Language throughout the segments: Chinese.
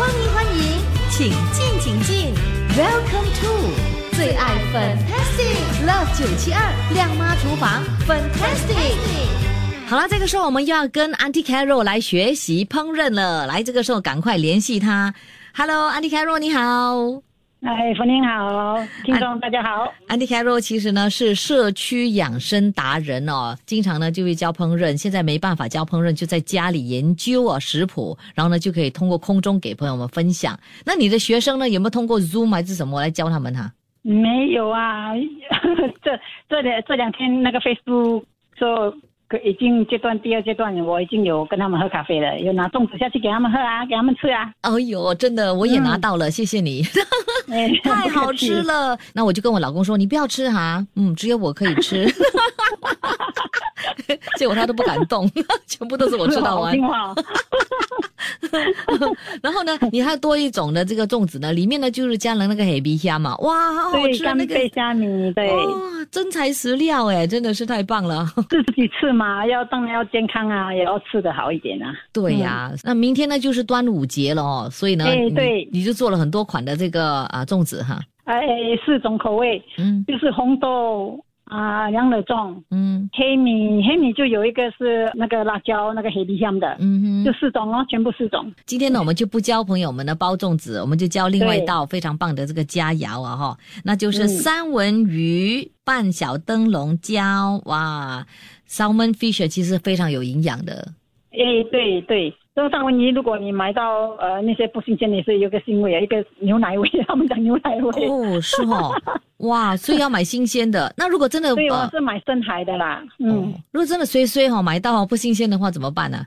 欢迎欢迎，请进请进，Welcome to 最爱 Fantastic Love 九七二亮妈厨房 Fantastic。好了，这个时候我们又要跟 Auntie Carol 来学习烹饪了。来，这个时候赶快联系他。Hello，Auntie Carol，你好。哎，冯您好，听众大家好。Andy Carol 其实呢是社区养生达人哦，经常呢就会教烹饪，现在没办法教烹饪，就在家里研究啊食谱，然后呢就可以通过空中给朋友们分享。那你的学生呢有没有通过 Zoom 还是什么来教他们哈？没有啊，这这两这两天那个 Facebook 说。已经阶段第二阶段，我已经有跟他们喝咖啡了，有拿粽子下去给他们喝啊，给他们吃啊。哎呦，真的，我也拿到了，谢谢你，太好吃了。那我就跟我老公说，你不要吃哈，嗯，只有我可以吃。结果他都不敢动，全部都是我吃到完。然后呢，你还多一种的这个粽子呢，里面呢就是加了那个黑皮虾嘛，哇，好好吃那个虾米，对，哇，真材实料哎，真的是太棒了。自己吃嘛，要当然要健康啊，也要吃的好一点啊。对呀，那明天呢就是端午节了哦，所以呢，对，你就做了很多款的这个啊粽子哈。哎，四种口味，嗯，就是红豆。啊，两乐粽，嗯，黑米，黑米就有一个是那个辣椒，那个黑皮香的，嗯哼，就四种哦，全部四种。今天呢，我们就不教朋友们的包粽子，我们就教另外一道非常棒的这个佳肴啊哈，那就是三文鱼拌小灯笼椒，哇，salmon fish 其实非常有营养的。哎，对对。这个三文鱼，如果你买到呃那些不新鲜的，是有个腥味啊，一个牛奶味，他们讲牛奶味。哦，是哦，哇，所以要买新鲜的。那如果真的，对，我是买深海的啦。嗯，如果真的衰衰哈买到不新鲜的话怎么办呢？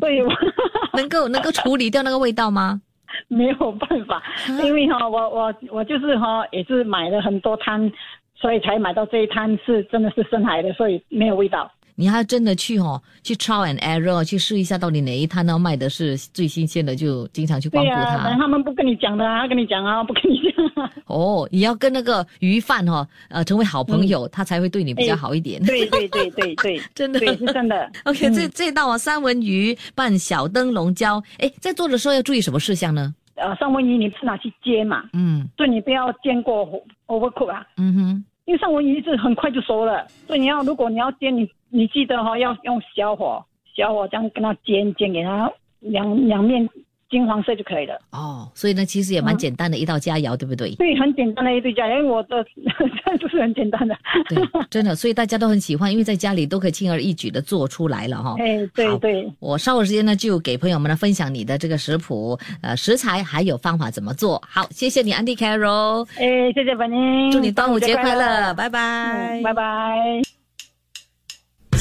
对，能够能够处理掉那个味道吗？没有办法，因为哈我我我就是哈也是买了很多摊，所以才买到这一摊是真的是深海的，所以没有味道。你还真的去哦，去 trial and error 去试一下，到底哪一摊呢卖的是最新鲜的，就经常去光顾它。他们不跟你讲的，他跟你讲啊，不跟你讲。哦，你要跟那个鱼贩哈，呃，成为好朋友，他才会对你比较好一点。对对对对对，真的，对是真的。OK，这这道啊，三文鱼拌小灯笼椒，哎，在做的时候要注意什么事项呢？呃，三文鱼你是拿去煎嘛？嗯，所以你不要煎过 overcook 啊。嗯哼。因为三文鱼是很快就熟了，所以你要如果你要煎，你你记得哈，要用小火，小火这样跟它煎煎，给它两两面。金黄色就可以了哦，所以呢，其实也蛮简单的一道佳肴，对不对？对，很简单的一道佳肴，因为我的 就是很简单的。对，真的，所以大家都很喜欢，因为在家里都可以轻而易举的做出来了哈。哎，对对。我稍后时间呢，就给朋友们呢分享你的这个食谱、呃食材还有方法怎么做。好，谢谢你，Andy Carol。哎，谢谢本宁，祝你端午节快乐，拜拜，拜拜。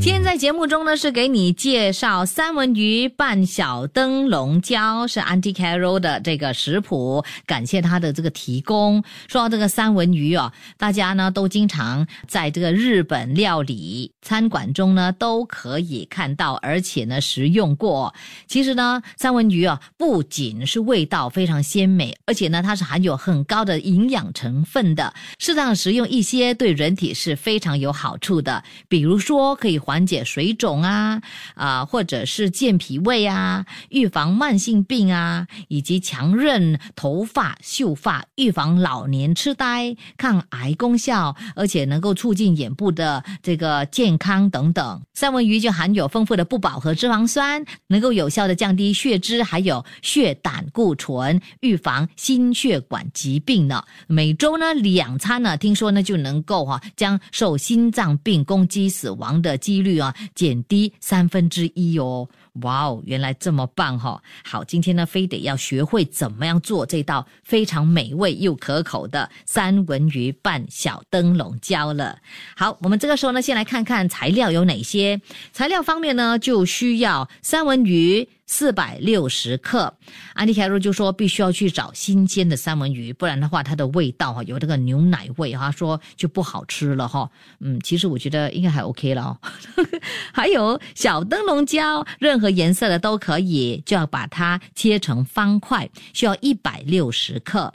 今天在节目中呢，是给你介绍三文鱼拌小灯笼椒，是 a n t i Carol 的这个食谱，感谢他的这个提供。说到这个三文鱼哦，大家呢都经常在这个日本料理餐馆中呢都可以看到，而且呢食用过。其实呢，三文鱼啊不仅是味道非常鲜美，而且呢它是含有很高的营养成分的，适当食用一些对人体是非常有好处的，比如说可以。缓解水肿啊，啊，或者是健脾胃啊，预防慢性病啊，以及强韧头发、秀发，预防老年痴呆，抗癌功效，而且能够促进眼部的这个健康等等。三文鱼就含有丰富的不饱和脂肪酸，能够有效的降低血脂，还有血胆固醇，预防心血管疾病呢。每周呢两餐呢，听说呢就能够哈将受心脏病攻击死亡的机。率啊，减低三分之一哦！哇哦，原来这么棒哈！好，今天呢，非得要学会怎么样做这道非常美味又可口的三文鱼拌小灯笼椒了。好，我们这个时候呢，先来看看材料有哪些。材料方面呢，就需要三文鱼。四百六十克，安迪凯罗就说必须要去找新鲜的三文鱼，不然的话它的味道哈有那个牛奶味哈，说就不好吃了哈。嗯，其实我觉得应该还 OK 了哦。还有小灯笼椒，任何颜色的都可以，就要把它切成方块，需要一百六十克。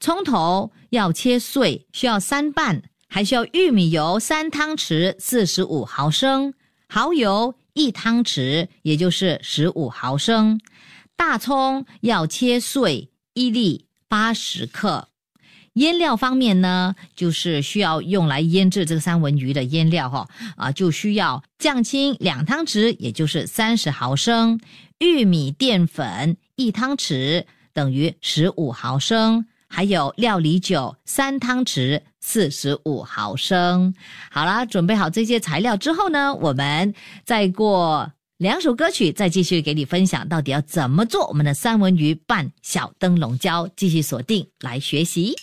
葱头要切碎，需要三瓣，还需要玉米油三汤匙，四十五毫升，蚝油。一汤匙，也就是十五毫升。大葱要切碎一粒，八十克。腌料方面呢，就是需要用来腌制这个三文鱼的腌料哈啊，就需要酱青两汤匙，也就是三十毫升。玉米淀粉一汤匙，等于十五毫升。还有料理酒三汤匙，四十五毫升。好了，准备好这些材料之后呢，我们再过两首歌曲，再继续给你分享到底要怎么做我们的三文鱼拌小灯笼椒。继续锁定来学习。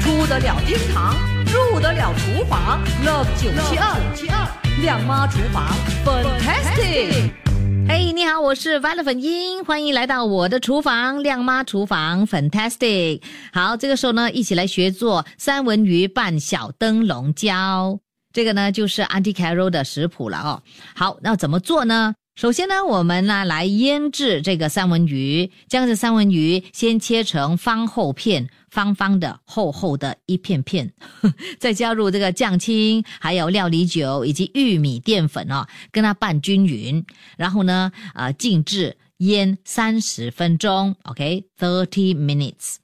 出得了厅堂，入得了厨房，Love 九七二七二亮妈厨房，Fantastic。嘿，你好，我是 Violet 粉英，欢迎来到我的厨房，亮妈厨房，Fantastic。好，这个时候呢，一起来学做三文鱼拌小灯笼椒。这个呢，就是 Auntie Carol 的食谱了哦。好，那怎么做呢？首先呢，我们呢来腌制这个三文鱼，将这三文鱼先切成方厚片，方方的、厚厚的一片片，再加入这个酱青，还有料理酒以及玉米淀粉哦，跟它拌均匀，然后呢，呃，静置腌三十分钟，OK，thirty minutes。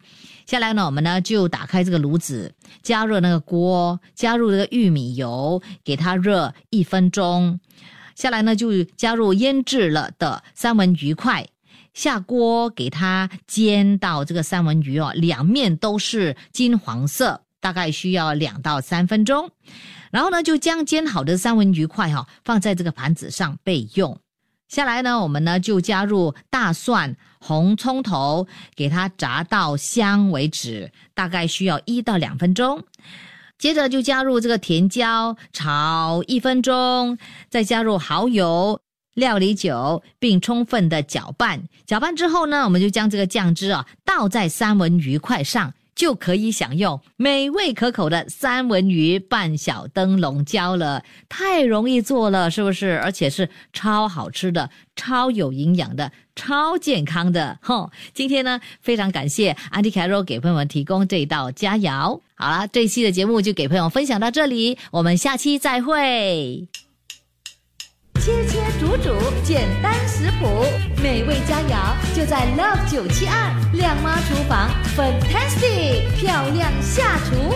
下来呢，我们呢就打开这个炉子，加热那个锅，加入这个玉米油，给它热一分钟。下来呢，就加入腌制了的三文鱼块，下锅给它煎到这个三文鱼哦，两面都是金黄色，大概需要两到三分钟。然后呢，就将煎好的三文鱼块哈放在这个盘子上备用。下来呢，我们呢就加入大蒜、红葱头，给它炸到香为止，大概需要一到两分钟。接着就加入这个甜椒，炒一分钟，再加入蚝油、料理酒，并充分的搅拌。搅拌之后呢，我们就将这个酱汁啊倒在三文鱼块上。就可以享用美味可口的三文鱼拌小灯笼椒了，太容易做了，是不是？而且是超好吃的、超有营养的、超健康的。吼！今天呢，非常感谢安迪凯罗给朋友们提供这一道佳肴。好了，这一期的节目就给朋友分享到这里，我们下期再会。切切煮煮，简单食谱，美味佳肴就在 Love 九七二靓妈厨房，Fantastic 漂亮下厨。